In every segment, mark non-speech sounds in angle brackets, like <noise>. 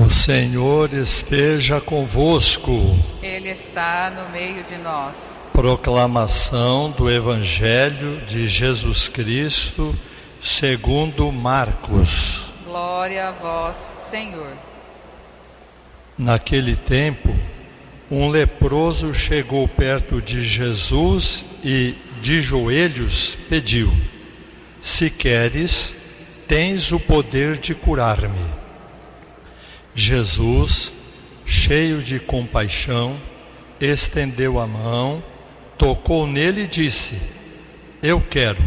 O Senhor esteja convosco. Ele está no meio de nós. Proclamação do Evangelho de Jesus Cristo, segundo Marcos. Glória a vós, Senhor. Naquele tempo, um leproso chegou perto de Jesus e, de joelhos, pediu: Se queres, tens o poder de curar-me. Jesus, cheio de compaixão, estendeu a mão, tocou nele e disse: Eu quero,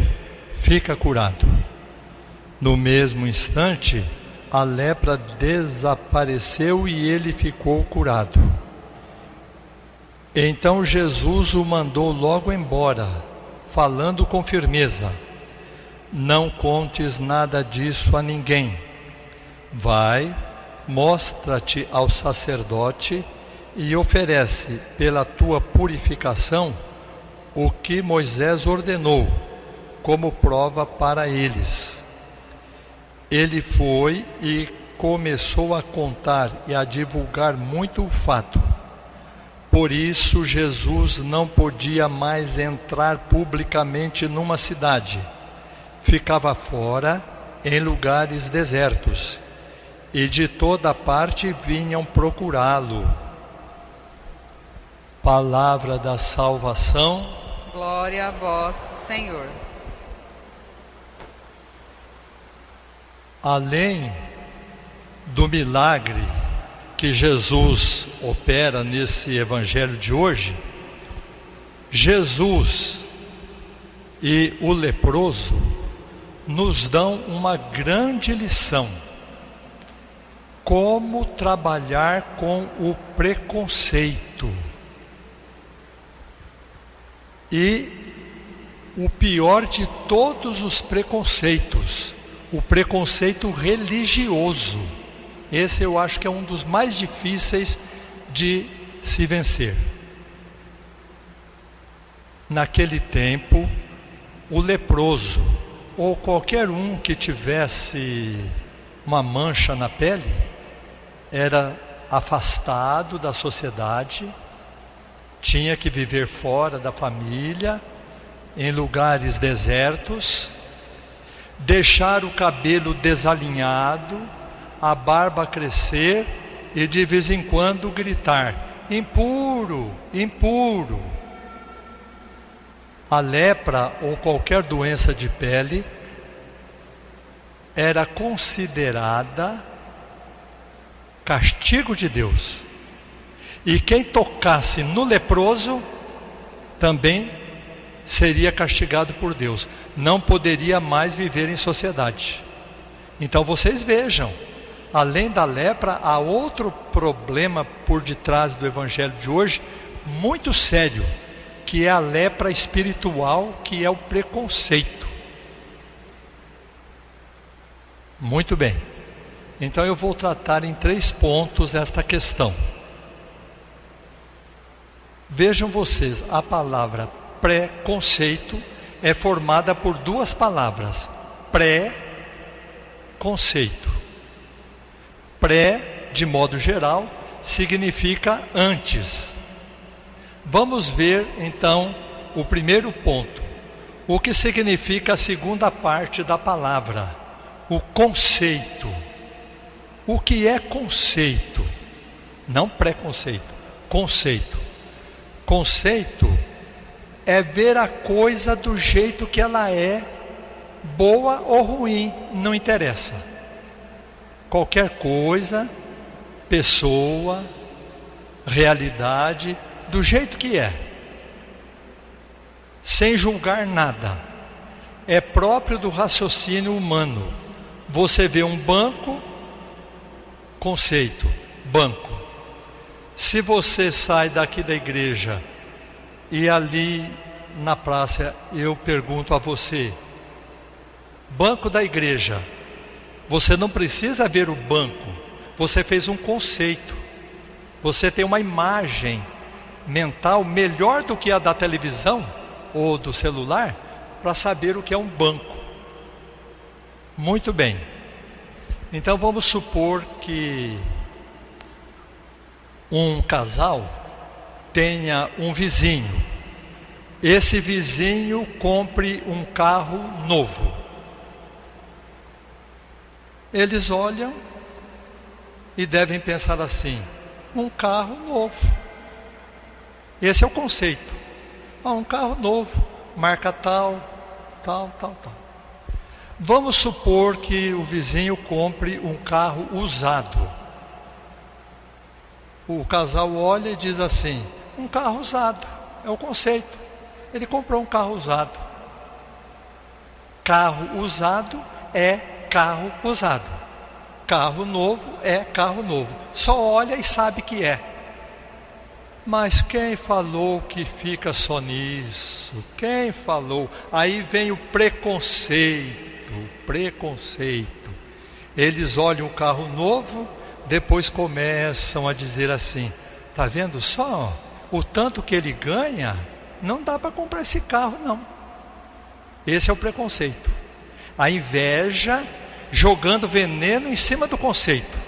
fica curado. No mesmo instante, a lepra desapareceu e ele ficou curado. Então Jesus o mandou logo embora, falando com firmeza: Não contes nada disso a ninguém. Vai, mostra-te ao sacerdote e oferece pela tua purificação o que Moisés ordenou, como prova para eles. Ele foi e começou a contar e a divulgar muito o fato. Por isso, Jesus não podia mais entrar publicamente numa cidade. Ficava fora, em lugares desertos e de toda parte vinham procurá-lo. Palavra da salvação. Glória a vós, Senhor. Além do milagre que Jesus opera nesse evangelho de hoje, Jesus e o leproso nos dão uma grande lição como trabalhar com o preconceito. E o pior de todos os preconceitos, o preconceito religioso. Esse eu acho que é um dos mais difíceis de se vencer. Naquele tempo, o leproso, ou qualquer um que tivesse uma mancha na pele, era afastado da sociedade, tinha que viver fora da família, em lugares desertos, deixar o cabelo desalinhado, a barba crescer e de vez em quando gritar: impuro, impuro. A lepra ou qualquer doença de pele era considerada castigo de Deus. E quem tocasse no leproso também seria castigado por Deus, não poderia mais viver em sociedade. Então vocês vejam, além da lepra, há outro problema por detrás do evangelho de hoje, muito sério, que é a lepra espiritual, que é o preconceito. Muito bem. Então eu vou tratar em três pontos esta questão. Vejam vocês, a palavra pré-conceito é formada por duas palavras: pré-conceito. Pré, de modo geral, significa antes. Vamos ver então o primeiro ponto. O que significa a segunda parte da palavra? O conceito. O que é conceito? Não preconceito, conceito. Conceito é ver a coisa do jeito que ela é, boa ou ruim, não interessa. Qualquer coisa, pessoa, realidade, do jeito que é, sem julgar nada, é próprio do raciocínio humano. Você vê um banco, Conceito: banco. Se você sai daqui da igreja e ali na praça eu pergunto a você, banco da igreja, você não precisa ver o banco, você fez um conceito, você tem uma imagem mental melhor do que a da televisão ou do celular para saber o que é um banco. Muito bem. Então vamos supor que um casal tenha um vizinho. Esse vizinho compre um carro novo. Eles olham e devem pensar assim: um carro novo. Esse é o conceito. Ah, um carro novo, marca tal, tal, tal, tal. Vamos supor que o vizinho compre um carro usado. O casal olha e diz assim: um carro usado, é o conceito. Ele comprou um carro usado. Carro usado é carro usado. Carro novo é carro novo. Só olha e sabe que é. Mas quem falou que fica só nisso? Quem falou? Aí vem o preconceito, preconceito. Eles olham o carro novo, depois começam a dizer assim: tá vendo só? O tanto que ele ganha, não dá para comprar esse carro, não. Esse é o preconceito. A inveja jogando veneno em cima do conceito.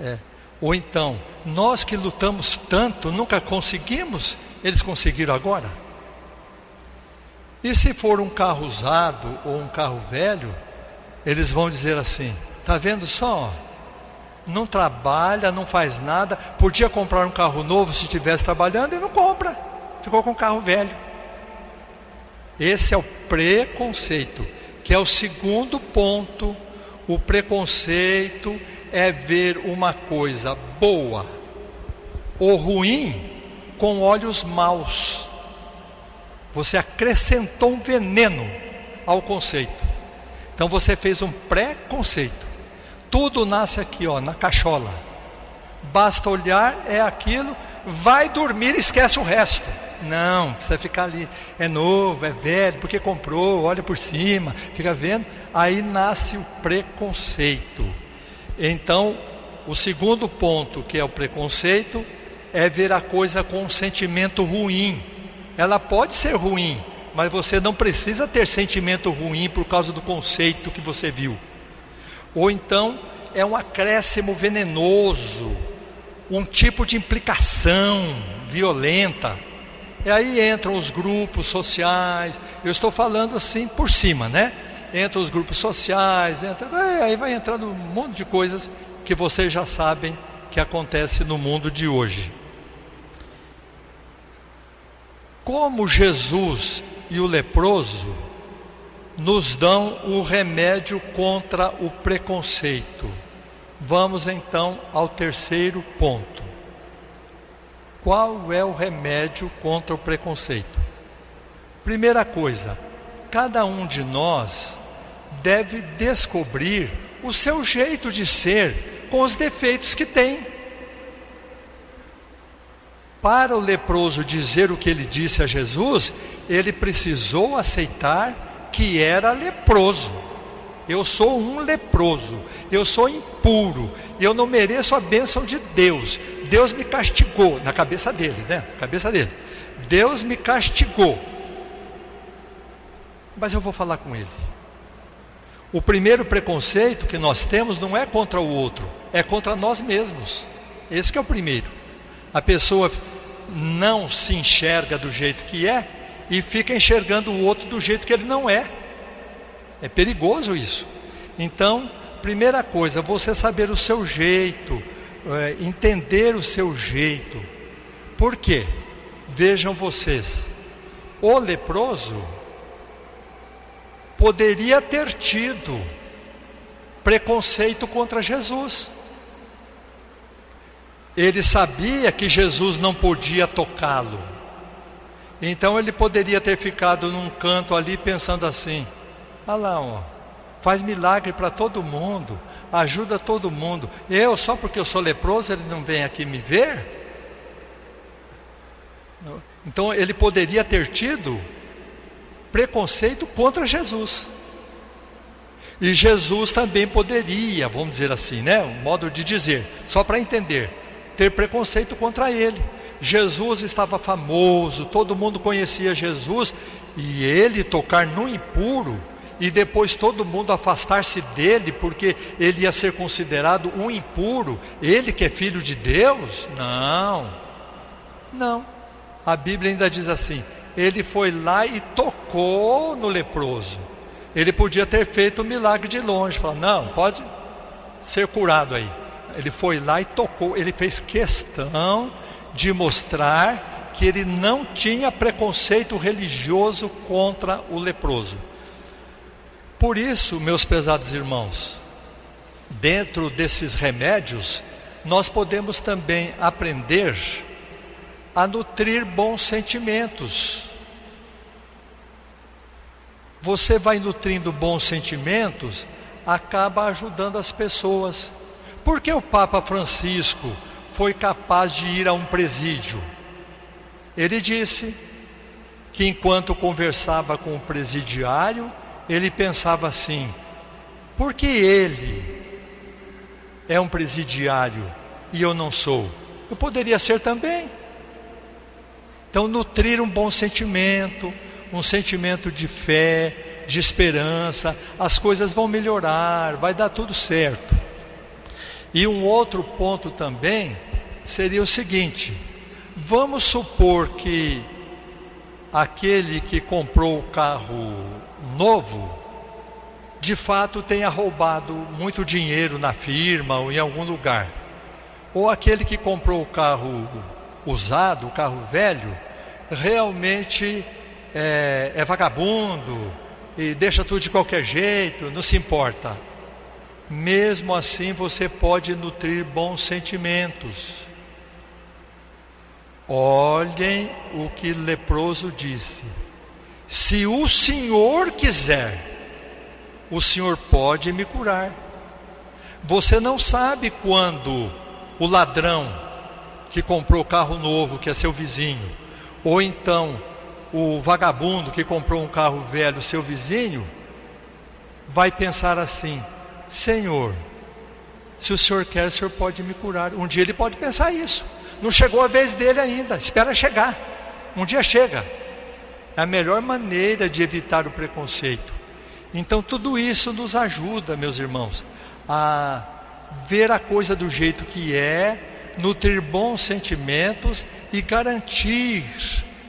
É. Ou então, nós que lutamos tanto, nunca conseguimos, eles conseguiram agora? E se for um carro usado ou um carro velho, eles vão dizer assim: está vendo só? Não trabalha, não faz nada, podia comprar um carro novo se estivesse trabalhando e não compra, ficou com um carro velho. Esse é o preconceito, que é o segundo ponto. O preconceito é ver uma coisa boa ou ruim com olhos maus. Você acrescentou um veneno ao conceito. Então você fez um pré-conceito. Tudo nasce aqui, ó, na cachola. Basta olhar, é aquilo, vai dormir e esquece o resto. Não, precisa ficar ali. É novo, é velho, porque comprou, olha por cima, fica vendo. Aí nasce o preconceito. Então, o segundo ponto, que é o preconceito, é ver a coisa com um sentimento ruim. Ela pode ser ruim, mas você não precisa ter sentimento ruim por causa do conceito que você viu. Ou então, é um acréscimo venenoso, um tipo de implicação violenta. E aí entram os grupos sociais. Eu estou falando assim por cima, né? entra os grupos sociais, entra, é, aí vai entrando um monte de coisas que vocês já sabem que acontece no mundo de hoje. Como Jesus e o leproso nos dão o remédio contra o preconceito. Vamos então ao terceiro ponto. Qual é o remédio contra o preconceito? Primeira coisa, cada um de nós deve descobrir o seu jeito de ser com os defeitos que tem. Para o leproso dizer o que ele disse a Jesus, ele precisou aceitar que era leproso. Eu sou um leproso, eu sou impuro, eu não mereço a bênção de Deus. Deus me castigou, na cabeça dele, né? Cabeça dele. Deus me castigou. Mas eu vou falar com ele. O primeiro preconceito que nós temos não é contra o outro, é contra nós mesmos. Esse é o primeiro. A pessoa não se enxerga do jeito que é e fica enxergando o outro do jeito que ele não é. É perigoso isso. Então, primeira coisa, você saber o seu jeito, é, entender o seu jeito. Por quê? Vejam vocês, o leproso poderia ter tido preconceito contra Jesus. Ele sabia que Jesus não podia tocá-lo. Então ele poderia ter ficado num canto ali pensando assim: olha lá, ó, faz milagre para todo mundo, ajuda todo mundo. Eu, só porque eu sou leproso, ele não vem aqui me ver? Então ele poderia ter tido preconceito contra Jesus. E Jesus também poderia, vamos dizer assim, né? Um modo de dizer, só para entender, ter preconceito contra ele. Jesus estava famoso, todo mundo conhecia Jesus, e ele tocar no impuro, e depois todo mundo afastar-se dele porque ele ia ser considerado um impuro, ele que é filho de Deus? Não, não. A Bíblia ainda diz assim: ele foi lá e tocou no leproso. Ele podia ter feito o milagre de longe, falar: não, pode ser curado aí. Ele foi lá e tocou, ele fez questão de mostrar que ele não tinha preconceito religioso contra o leproso. Por isso, meus pesados irmãos, dentro desses remédios, nós podemos também aprender a nutrir bons sentimentos. Você vai nutrindo bons sentimentos, acaba ajudando as pessoas. Por que o Papa Francisco foi capaz de ir a um presídio? Ele disse que enquanto conversava com o presidiário, ele pensava assim: por que ele é um presidiário e eu não sou? Eu poderia ser também. Então, nutrir um bom sentimento, um sentimento de fé, de esperança, as coisas vão melhorar, vai dar tudo certo. E um outro ponto também seria o seguinte: vamos supor que aquele que comprou o carro novo, de fato tenha roubado muito dinheiro na firma ou em algum lugar. Ou aquele que comprou o carro usado, o carro velho, realmente é, é vagabundo e deixa tudo de qualquer jeito, não se importa. Mesmo assim, você pode nutrir bons sentimentos. Olhem o que leproso disse. Se o Senhor quiser, o Senhor pode me curar. Você não sabe quando o ladrão que comprou carro novo, que é seu vizinho, ou então o vagabundo que comprou um carro velho, seu vizinho, vai pensar assim: Senhor, se o Senhor quer, o Senhor pode me curar. Um dia ele pode pensar isso. Não chegou a vez dele ainda, espera chegar. Um dia chega. É a melhor maneira de evitar o preconceito. Então, tudo isso nos ajuda, meus irmãos, a ver a coisa do jeito que é, nutrir bons sentimentos e garantir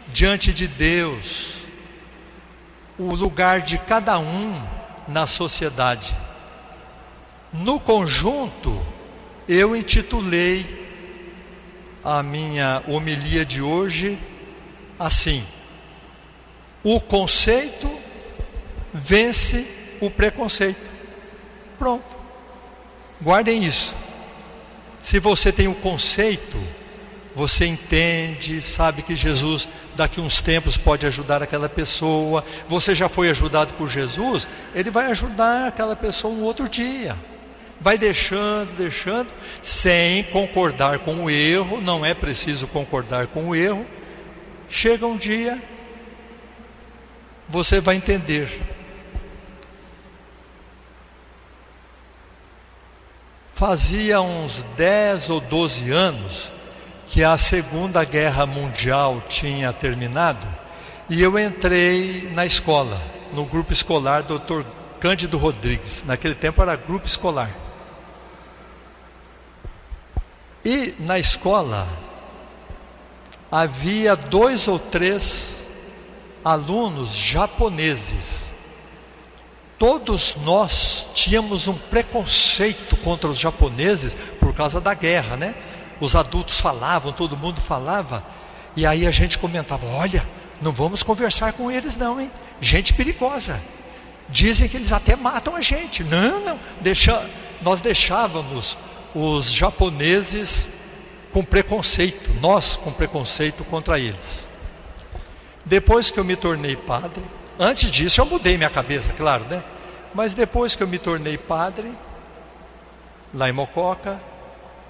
diante de Deus o lugar de cada um na sociedade. No conjunto, eu intitulei a minha homilia de hoje assim: o conceito vence o preconceito. Pronto. Guardem isso. Se você tem o um conceito, você entende, sabe que Jesus daqui uns tempos pode ajudar aquela pessoa, você já foi ajudado por Jesus, ele vai ajudar aquela pessoa um outro dia. Vai deixando, deixando, sem concordar com o erro, não é preciso concordar com o erro. Chega um dia você vai entender. Fazia uns 10 ou 12 anos que a Segunda Guerra Mundial tinha terminado e eu entrei na escola, no grupo escolar Dr. Cândido Rodrigues. Naquele tempo era grupo escolar. E na escola havia dois ou três alunos japoneses. Todos nós tínhamos um preconceito contra os japoneses por causa da guerra, né? Os adultos falavam, todo mundo falava, e aí a gente comentava: olha, não vamos conversar com eles, não, hein? Gente perigosa. Dizem que eles até matam a gente. Não, não. Deixa, nós deixávamos os japoneses com preconceito, nós com preconceito contra eles. Depois que eu me tornei padre, antes disso eu mudei minha cabeça, claro, né? Mas depois que eu me tornei padre, lá em Mococa,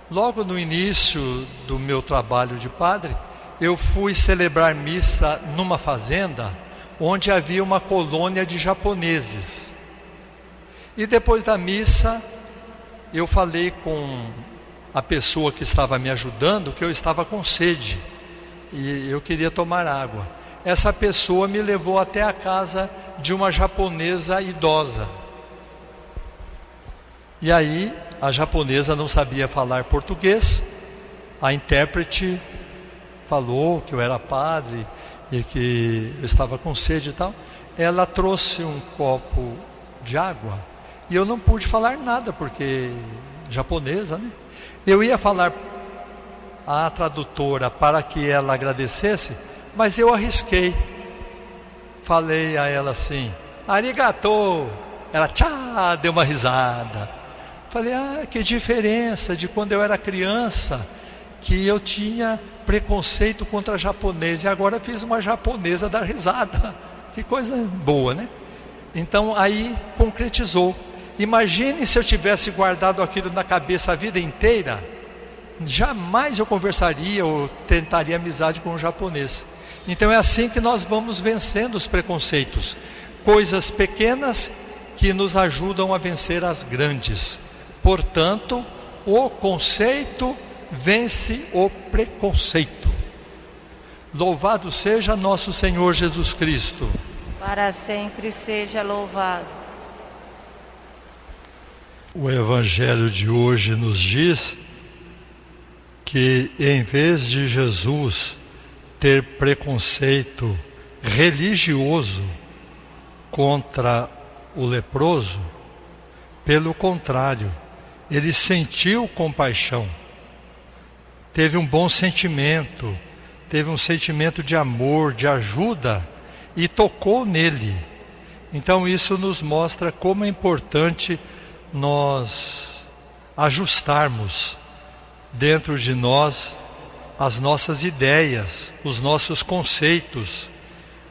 logo no início do meu trabalho de padre, eu fui celebrar missa numa fazenda onde havia uma colônia de japoneses. E depois da missa, eu falei com a pessoa que estava me ajudando que eu estava com sede e eu queria tomar água. essa pessoa me levou até a casa de uma japonesa idosa. E aí a japonesa não sabia falar português, a intérprete falou que eu era padre e que eu estava com sede e tal. Ela trouxe um copo de água e eu não pude falar nada porque japonesa, né? Eu ia falar à tradutora para que ela agradecesse, mas eu arrisquei. Falei a ela assim: "Arigato". Ela tchá, deu uma risada. Falei: "Ah, que diferença de quando eu era criança, que eu tinha preconceito contra japonês e agora fiz uma japonesa dar risada. <laughs> Que coisa boa, né? Então aí concretizou. Imagine se eu tivesse guardado aquilo na cabeça a vida inteira, jamais eu conversaria ou tentaria amizade com um japonês. Então é assim que nós vamos vencendo os preconceitos. Coisas pequenas que nos ajudam a vencer as grandes. Portanto, o conceito vence o preconceito. Louvado seja nosso Senhor Jesus Cristo. Para sempre seja louvado. O Evangelho de hoje nos diz que, em vez de Jesus ter preconceito religioso contra o leproso, pelo contrário, ele sentiu compaixão teve um bom sentimento, teve um sentimento de amor, de ajuda e tocou nele. Então isso nos mostra como é importante nós ajustarmos dentro de nós as nossas ideias, os nossos conceitos,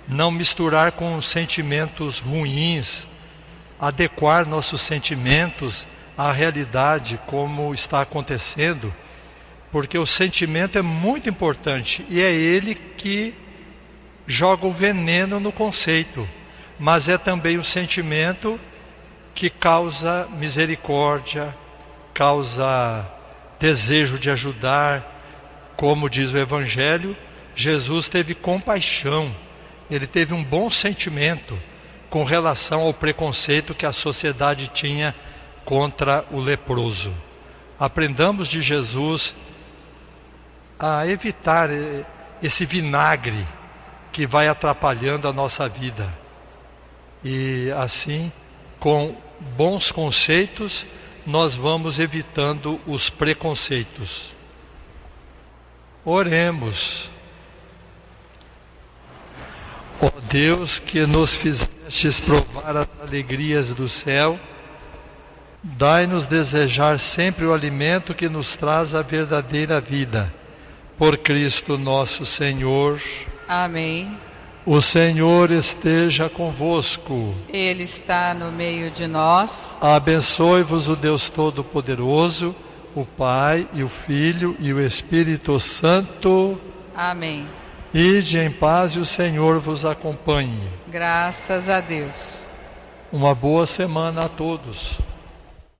não misturar com sentimentos ruins, adequar nossos sentimentos à realidade como está acontecendo porque o sentimento é muito importante e é ele que joga o veneno no conceito, mas é também o sentimento que causa misericórdia, causa desejo de ajudar, como diz o Evangelho, Jesus teve compaixão, ele teve um bom sentimento com relação ao preconceito que a sociedade tinha contra o leproso. Aprendamos de Jesus a evitar esse vinagre que vai atrapalhando a nossa vida. E assim, com bons conceitos, nós vamos evitando os preconceitos. Oremos. Ó oh Deus, que nos fizestes provar as alegrias do céu, dai-nos desejar sempre o alimento que nos traz a verdadeira vida por Cristo nosso Senhor. Amém. O Senhor esteja convosco. Ele está no meio de nós. Abençoe-vos o Deus Todo-Poderoso, o Pai e o Filho e o Espírito Santo. Amém. Ide em paz e o Senhor vos acompanhe. Graças a Deus. Uma boa semana a todos.